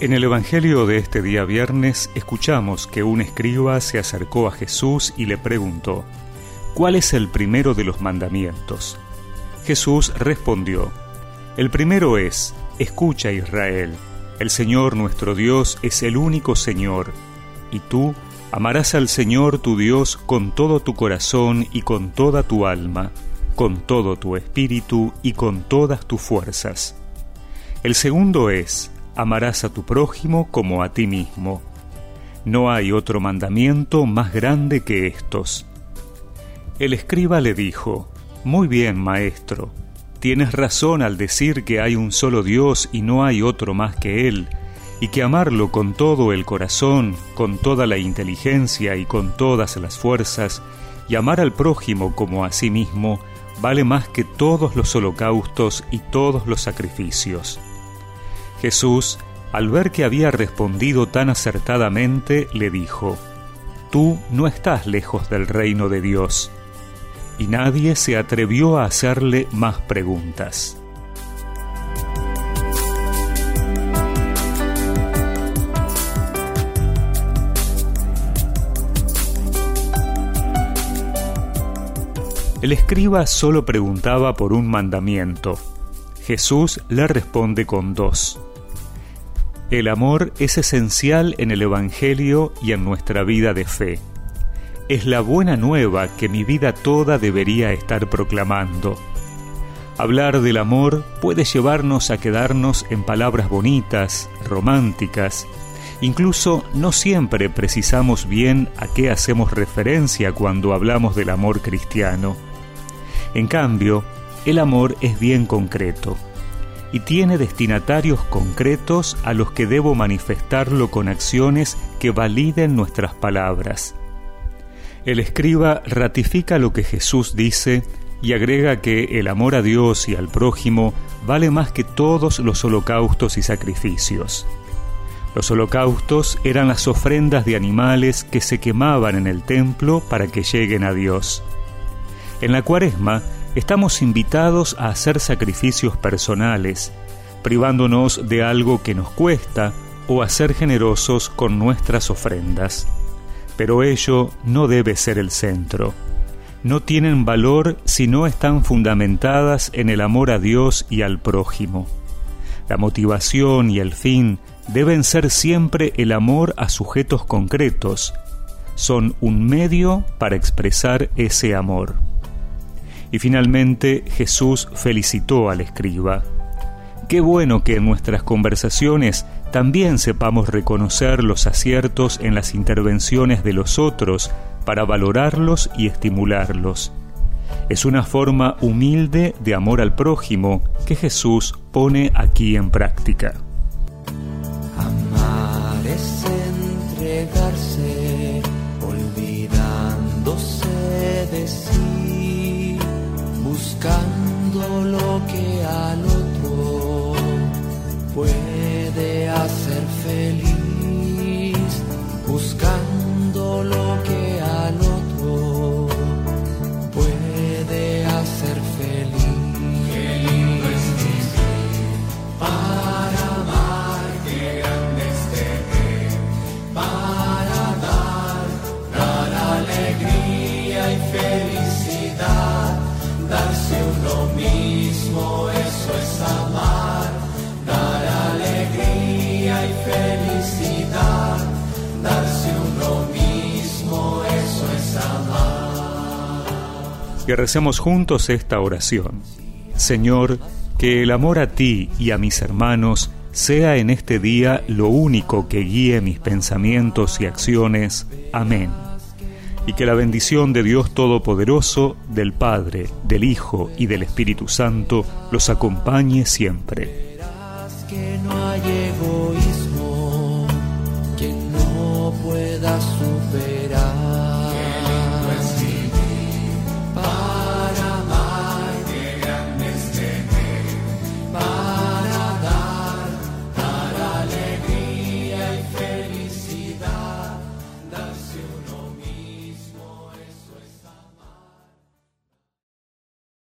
En el Evangelio de este día viernes escuchamos que un escriba se acercó a Jesús y le preguntó, ¿cuál es el primero de los mandamientos? Jesús respondió, el primero es, escucha Israel, el Señor nuestro Dios es el único Señor, y tú amarás al Señor tu Dios con todo tu corazón y con toda tu alma, con todo tu espíritu y con todas tus fuerzas. El segundo es, amarás a tu prójimo como a ti mismo. No hay otro mandamiento más grande que estos. El escriba le dijo, Muy bien, maestro, tienes razón al decir que hay un solo Dios y no hay otro más que Él, y que amarlo con todo el corazón, con toda la inteligencia y con todas las fuerzas, y amar al prójimo como a sí mismo, vale más que todos los holocaustos y todos los sacrificios. Jesús, al ver que había respondido tan acertadamente, le dijo, Tú no estás lejos del reino de Dios. Y nadie se atrevió a hacerle más preguntas. El escriba solo preguntaba por un mandamiento. Jesús le responde con dos. El amor es esencial en el Evangelio y en nuestra vida de fe. Es la buena nueva que mi vida toda debería estar proclamando. Hablar del amor puede llevarnos a quedarnos en palabras bonitas, románticas. Incluso no siempre precisamos bien a qué hacemos referencia cuando hablamos del amor cristiano. En cambio, el amor es bien concreto y tiene destinatarios concretos a los que debo manifestarlo con acciones que validen nuestras palabras. El escriba ratifica lo que Jesús dice y agrega que el amor a Dios y al prójimo vale más que todos los holocaustos y sacrificios. Los holocaustos eran las ofrendas de animales que se quemaban en el templo para que lleguen a Dios. En la cuaresma estamos invitados a hacer sacrificios personales, privándonos de algo que nos cuesta o a ser generosos con nuestras ofrendas. Pero ello no debe ser el centro. No tienen valor si no están fundamentadas en el amor a Dios y al prójimo. La motivación y el fin deben ser siempre el amor a sujetos concretos. Son un medio para expresar ese amor. Y finalmente Jesús felicitó al escriba. Qué bueno que en nuestras conversaciones también sepamos reconocer los aciertos en las intervenciones de los otros para valorarlos y estimularlos. Es una forma humilde de amor al prójimo que Jesús pone aquí en práctica. Y recemos juntos esta oración. Señor, que el amor a ti y a mis hermanos sea en este día lo único que guíe mis pensamientos y acciones. Amén. Y que la bendición de Dios Todopoderoso, del Padre, del Hijo y del Espíritu Santo los acompañe siempre.